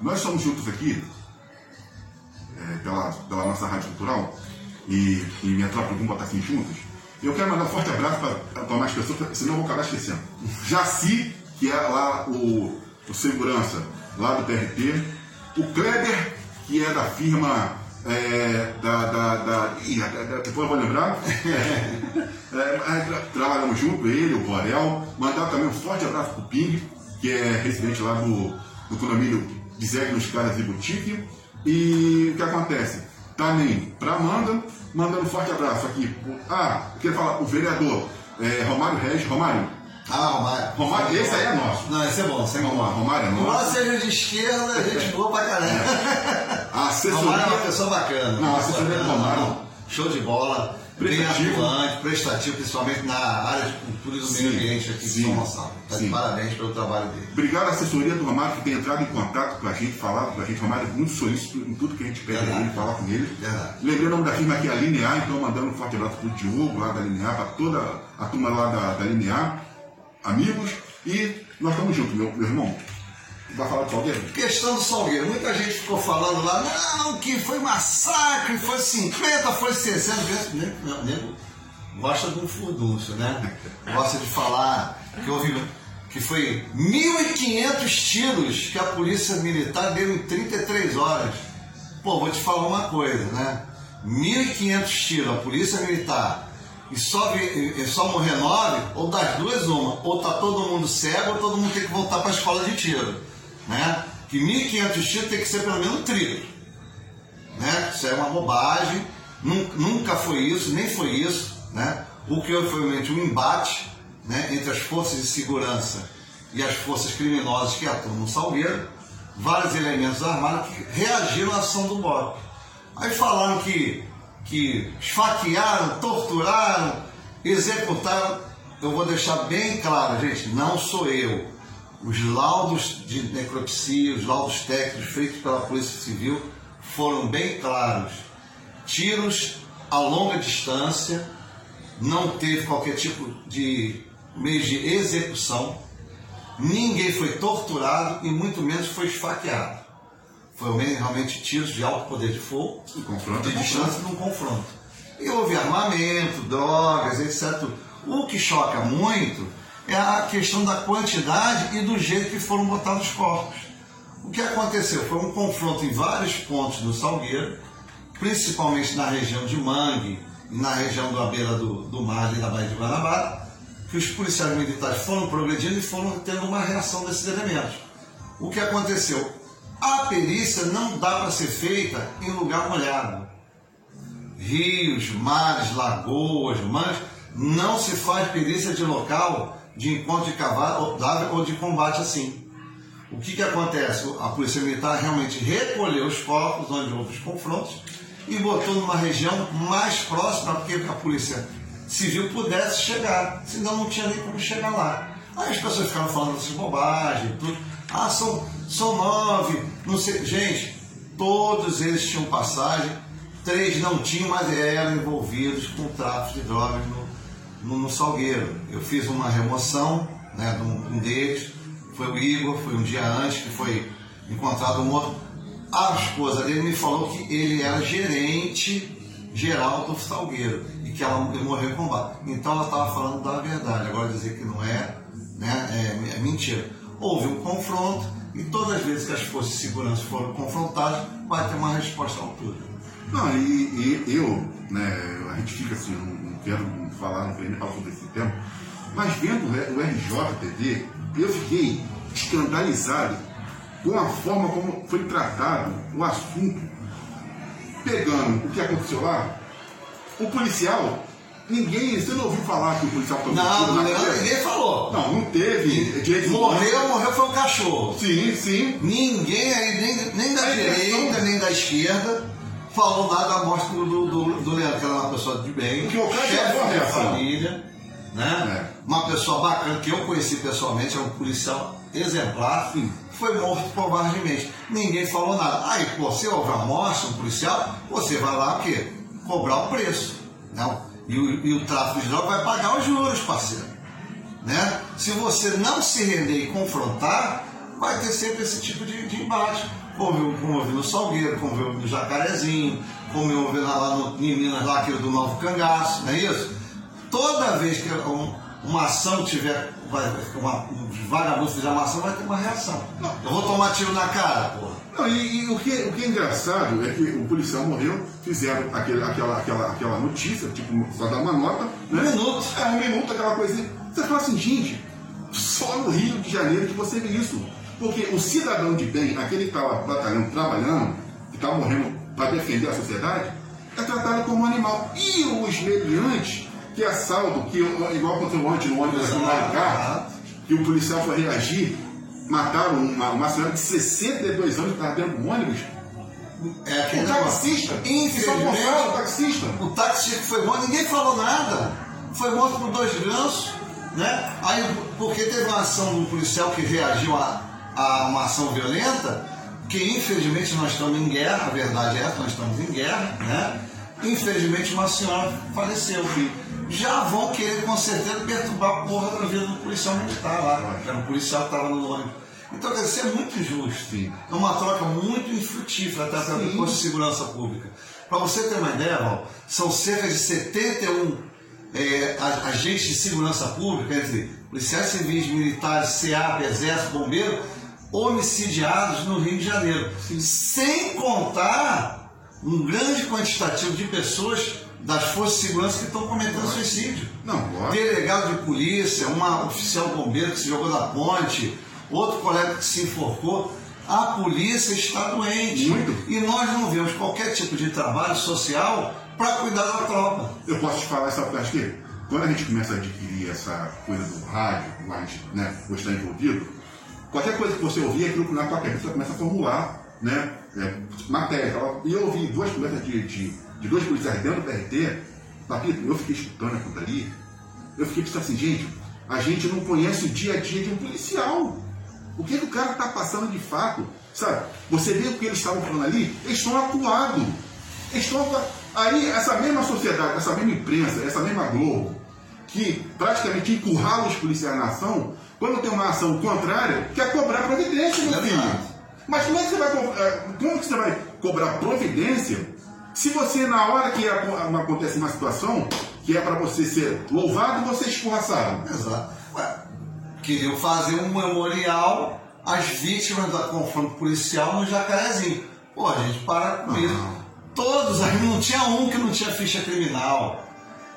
nós estamos juntos aqui, é, pela, pela nossa rádio cultural, e, e minha tropa, vamos botar assim juntos. Eu quero mandar um forte abraço para mais pessoas, senão eu vou acabar esquecendo. Jaci, que é lá o, o segurança lá do TRT, o Kleber, que é da firma é, da, da, da, ih, depois eu vou lembrar. É, é, trabalhamos junto, ele, o Borel. Mandar também um forte abraço para o Ping, que é residente lá do, do condomínio Bizeg nos Caras e Boutique. E o que acontece? Também para Amanda, mandando um forte abraço aqui. Ah, eu queria falar, o vereador é, Romário Regis. Romário, ah, Romário. Romário, esse aí é nosso. Não, esse é bom, esse é bom. Romário é nosso. Embora seja de esquerda, a gente boa pra caramba. A assessoria... Romário é uma pessoa bacana. Não, a assessoria do Romário. Show de bola. Prestativo. Bem atuante, prestativo, principalmente na área de cultura e do meio ambiente aqui sim, de São Gonçalo. Tá de parabéns pelo trabalho dele. Obrigado à assessoria do Romário que tem entrado em contato com a gente, falado com a gente. O Romário é muito solícito em tudo que a gente pede a ele, falar com ele. Verdade. Lembrei o nome da firma aqui, a Linear, então mandando um forte abraço pro Diogo lá da Linear, para toda a turma lá da, da Linear amigos e nós estamos juntos, meu, meu irmão. Vai falar do Salgueiro? Questão do Salgueiro. Muita gente ficou falando lá, não, que foi massacre, foi 50, foi 60. Meu nego gosta de um furdúncio, né? Gosta de falar que houve que foi 1.500 tiros que a polícia militar deu em 33 horas. Pô, vou te falar uma coisa, né? 1.500 tiros, a polícia militar e só, e só morrer nove, ou das duas uma, ou tá todo mundo cego, ou todo mundo tem que voltar para a escola de tiro. Né? Que 1.500 tiros tem que ser pelo menos um triplo. Né? Isso é uma bobagem, nunca foi isso, nem foi isso. Né? O que foi realmente um embate né, entre as forças de segurança e as forças criminosas que atuam no Salgueiro, vários elementos armados que reagiram à ação do BOP. Aí falaram que que esfaquearam, torturaram, executaram. Eu vou deixar bem claro, gente, não sou eu. Os laudos de necropsia, os laudos técnicos feitos pela Polícia Civil foram bem claros. Tiros a longa distância, não teve qualquer tipo de meio de execução, ninguém foi torturado e muito menos foi esfaqueado. Foram realmente tiros de alto poder de fogo, de, confronto, de distância num confronto. E houve armamento, drogas, etc. O que choca muito é a questão da quantidade e do jeito que foram botados os corpos. O que aconteceu foi um confronto em vários pontos do Salgueiro, principalmente na região de Mangue na região da beira do, do mar e da Baía de Guanabara, que os policiais militares foram progredindo e foram tendo uma reação desses elementos. O que aconteceu? A perícia não dá para ser feita em lugar molhado. Rios, mares, lagoas, mares, não se faz perícia de local de encontro de cavalo ou de combate assim. O que, que acontece? A Polícia Militar realmente recolheu os corpos onde houve os confrontos e botou numa região mais próxima para que a Polícia Civil pudesse chegar, senão não tinha nem como chegar lá. Aí as pessoas ficaram falando essas bobagens, tudo. Ah, são, são nove, não sei. Gente, todos eles tinham passagem, três não tinham, mas eram envolvidos com tráfico de drogas no, no, no Salgueiro. Eu fiz uma remoção né, de um, deles, foi o Igor, foi um dia antes que foi encontrado outro. A esposa dele me falou que ele era gerente geral do Salgueiro e que ela morreu em combate. Então ela estava falando da verdade. Agora dizer que não é, né, é, é mentira houve um confronto e todas as vezes que as forças de segurança foram confrontadas, vai ter uma resposta à altura. Não, e, e eu, né, a gente fica assim, não, não quero falar, não quero nem falar sobre esse tema, mas vendo o RJTV, eu fiquei escandalizado com a forma como foi tratado o assunto, pegando o que aconteceu lá, o policial Ninguém, você não ouviu falar que o policial tomou Não, não, não ninguém falou. Não, não teve. Direito morreu, morreu foi o cachorro. Sim, sim. Ninguém aí, nem, nem da direita, nem da esquerda, falou nada da morte do, do, do, Leandro, que era uma pessoa de bem, que chefe da família, né? É. Uma pessoa bacana que eu conheci pessoalmente, é um policial exemplar, sim. foi morto covardemente. Ninguém falou nada. Aí, pô, se houver a morte, um policial, você vai lá o quê? Cobrar o preço. Não. E o, e o tráfico de drogas vai pagar os juros, parceiro. Né? Se você não se render e confrontar, vai ter sempre esse tipo de, de embate. Como eu, como eu vi no Salgueiro, como eu vi no Jacarezinho, como eu vi lá no, em Minas, lá aquele do Novo Cangaço, não é isso? Toda vez que um, uma ação tiver, vai, uma, um vagabundo fizer uma ação, vai ter uma reação. Não. Eu vou tomar tiro na cara, porra. Não, e, e o, que, o que é engraçado é que o policial morreu, fizeram aquele, aquela, aquela, aquela notícia, tipo, só dar uma nota. Né? Um minuto. É, um minuto, aquela coisinha. Você fala assim, gente, só no Rio de Janeiro que você vê isso. Porque o cidadão de bem, aquele que está batalhando, trabalhando, que está morrendo para defender a sociedade, é tratado como um animal. E os mediantes, que é saldo, que igual aconteceu ontem no ônibus no Maricá, que o policial foi reagir, mataram uma, uma senhora de 62 anos que estava dentro do ônibus. É O taxista, Infelizmente, o taxista. O taxista que foi morto, ninguém falou nada. Foi morto por dois gansos, né? Aí, porque teve uma ação do policial que reagiu a, a uma ação violenta, que infelizmente nós estamos em guerra, a verdade é essa, nós estamos em guerra, né? Infelizmente uma senhora faleceu. Já vão querer com certeza perturbar a porra da vida do policial militar lá, que era um policial que estava no ônibus. Então, quer dizer, é muito injusto. É uma troca muito infrutífera até para o de segurança pública. Para você ter uma ideia, Val, são cerca de 71 é, agentes de segurança pública, entre policiais civis, militares, SEAP, Exército, Bombeiro, homicidiados no Rio de Janeiro. Sem contar um grande quantitativo de pessoas das forças de segurança que estão cometendo suicídio Não, delegado de polícia, uma oficial bombeiro que se jogou da ponte, outro colega que se enforcou. A polícia está doente. Muito. E nós não vemos qualquer tipo de trabalho social para cuidar da tropa. Eu posso te falar essa parte que quando a gente começa a adquirir essa coisa do rádio, a gente né, gostar envolvido, qualquer coisa que você ouvir, aquilo na tua cabeça começa a formular, né? É, matéria. E eu ouvi duas conversas de, de, de dois policiais dentro do PRT, Papito, eu fiquei escutando aquilo dali, eu fiquei pensando assim, gente, a gente não conhece o dia a dia de um policial. O que, que o cara está passando de fato? Sabe? Você vê o que eles estavam falando ali? Eles estão acuados. Eles estão. Aí, essa mesma sociedade, essa mesma imprensa, essa mesma Globo, que praticamente encurrala os policiais na ação, quando tem uma ação contrária, quer cobrar providência, meu filho. Mas como é que você vai, eh, como que você vai cobrar providência se você, na hora que aco- acontece uma situação que é para você ser louvado, você é escorraçado? Exato. Ué, queriam fazer um memorial às vítimas da confronto policial no Jacarezinho. Pô, gente, para com isso. Todos aí, não tinha um que não tinha ficha criminal.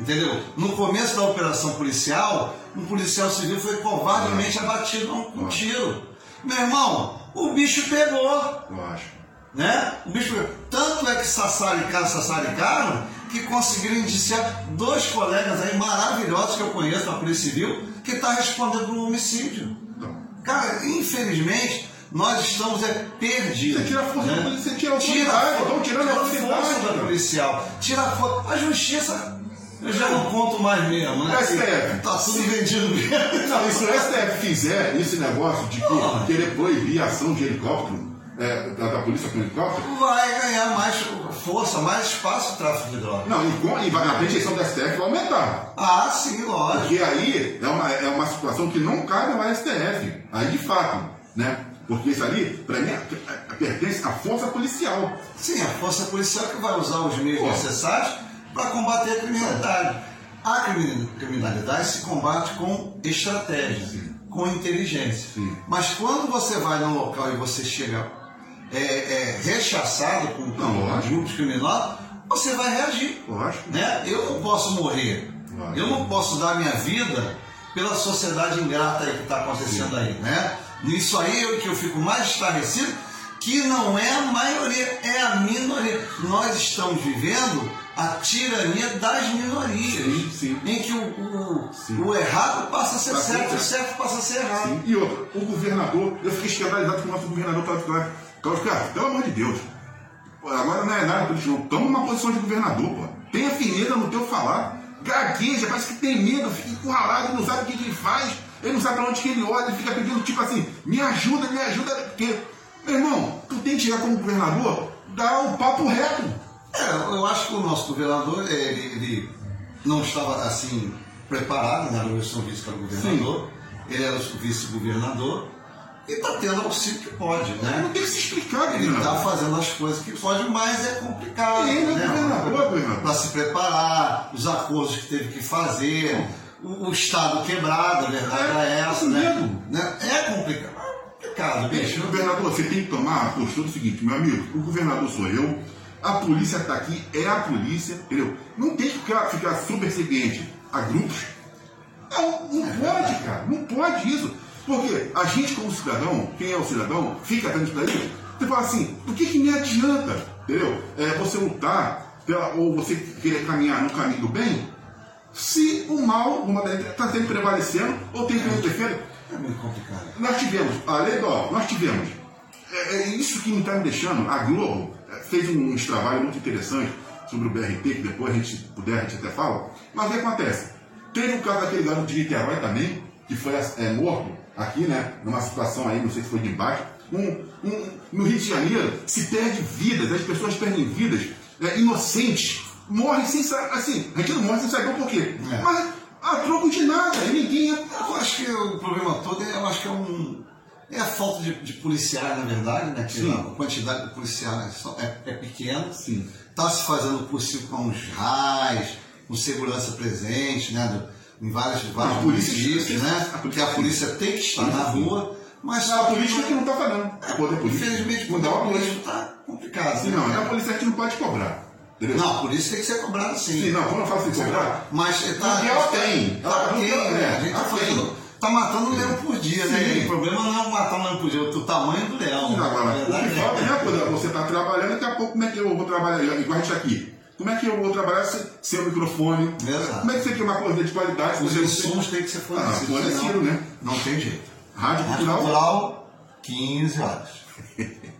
Entendeu? No começo da operação policial, um policial civil foi covardemente abatido com um tiro. Meu irmão, o bicho pegou Lógico. né? O bicho tanto é que sassaricaram, sassaricaram, que conseguiram indiciar dois colegas aí maravilhosos que eu conheço na Polícia Civil, que está respondendo por um homicídio. Então, Cara, infelizmente, nós estamos é, perdidos. Você tira a força né? da polícia, você tira a Tira autoridade, fo- estão tirando a tira autoridade, força da policial. Tira a força. A justiça, eu já não conto mais mesmo, né? STF. Tá tudo vendido mesmo. Não, se o STF fizer esse negócio de que- querer proibir a ação de helicóptero, é, da, da polícia com helicóptero, Vai ganhar mais força, mais espaço o tráfico de drogas. não, e, com, e vai, a rejeição do STF vai aumentar. Ah, sim, lógico. Porque aí é uma, é uma situação que não cabe ao STF. Aí de fato, né? Porque isso ali, para mim, é- é- pertence à força policial. Sim, a força policial que vai usar os meios Pô. necessários para combater a criminalidade. A crimi- criminalidade se combate com estratégia, com inteligência. Sim. Mas quando você vai num local e você chega é, é, rechaçado Não, lógico. grupos criminosos, você vai reagir. Lógico. Né? Eu não posso morrer. Lógico. Eu não posso dar minha vida pela sociedade ingrata que está acontecendo aí. Né? Isso aí é o que eu fico mais estarrecido, que não é a maioria, é a minoria. Nós estamos vivendo a tirania das minorias, Sim, sim. em que o, o, o errado passa a ser a certo, o certo. passa a ser errado. Sim. E outra, o governador, eu fiquei escandalizado com o nosso governador Cláudio Cláudio. Cláudio, pelo amor de Deus. Agora não é nada político, não. Toma uma posição de governador, pô. Tenha firmeza no teu falar. Gagueja, parece que tem medo, fica encurralado, não sabe o que, ele faz, ele não sabe pra onde que ele olha, ele fica pedindo tipo assim, me ajuda, me ajuda, porque, meu irmão, tu tem que chegar como governador, dar o papo reto. É, eu acho que o nosso governador, ele, ele não estava assim preparado, né? Eu sou vice-governador, ele era o vice-governador. e está tendo auxílio que pode, né? Não tem que se explicar, Ele está fazendo as coisas que pode, mas é complicado. Ele é né? governador. Para se preparar, os acordos que teve que fazer, o, o Estado quebrado, a verdade É, é, essa, né? né? É complicado. É complicado, bicho. Governador, você tem que tomar a postura do seguinte, meu amigo, o governador sou eu, a polícia está aqui, é a polícia, entendeu? Não tem que ficar, ficar subserviente a grupos. Não, não pode, cara, não pode isso. Porque a gente, como cidadão, quem é o cidadão, fica atento para isso, você fala assim, do que, que me adianta, entendeu? É, você lutar pela, ou você querer caminhar no caminho do bem, se o mal, está sempre prevalecendo, ou tem que interferir. É muito complicado. Nós tivemos, a lei do nós tivemos. É, é isso que me está me deixando. A Globo é, fez um, um trabalho muito interessante sobre o BRT, que depois a gente puder, a gente até fala. Mas o que acontece? Teve o caso daquele garoto de Niterói também, que foi é, morto aqui, né? Numa situação aí, não sei se foi de embaixo. Um, um, no Rio de Janeiro se perde vidas, as pessoas perdem vidas é, inocentes, morrem sem saber. Assim, a gente não morre sem saber por quê. É. Mas a troco de nada, e ninguém. Eu acho que o problema todo é, eu acho que é um. É a falta de, de policiais, na verdade, né? Que a quantidade de policiais só- é, é pequena. Sim. Está se fazendo o possível com os RAIs, com segurança presente, né? do- em vários, vários polícia- municípios, né? a polícia- Porque a polícia tem que estar na rua, mas A política que não está fazendo. O poder político. Infelizmente, poder uma político está complicado. Sim, né? não, a polícia gente não pode cobrar. Entendeu? Não, a polícia tem que ser cobrada sim. Sim, não, quando eu falo assim, cobrar. Mas tá, Porque ela tem. Tá Ela- ela- né? é, A gente tá tem. fazendo. Tá matando um leão por dia, né? Sim. O problema não é matar um leão por dia, o tamanho do leão. Agora, Na o verdade, né, por exemplo, você está trabalhando, daqui a pouco, como é que eu vou trabalhar? Igual a gente aqui. Como é que eu vou trabalhar sem, sem o microfone? Exato. Como é que você tem uma coisa de qualidade? Os insumos têm que ser fornecidos. Ah, fornecido, né? Não tem jeito. Rádio Rádio Cultural. Cultural, 15 horas.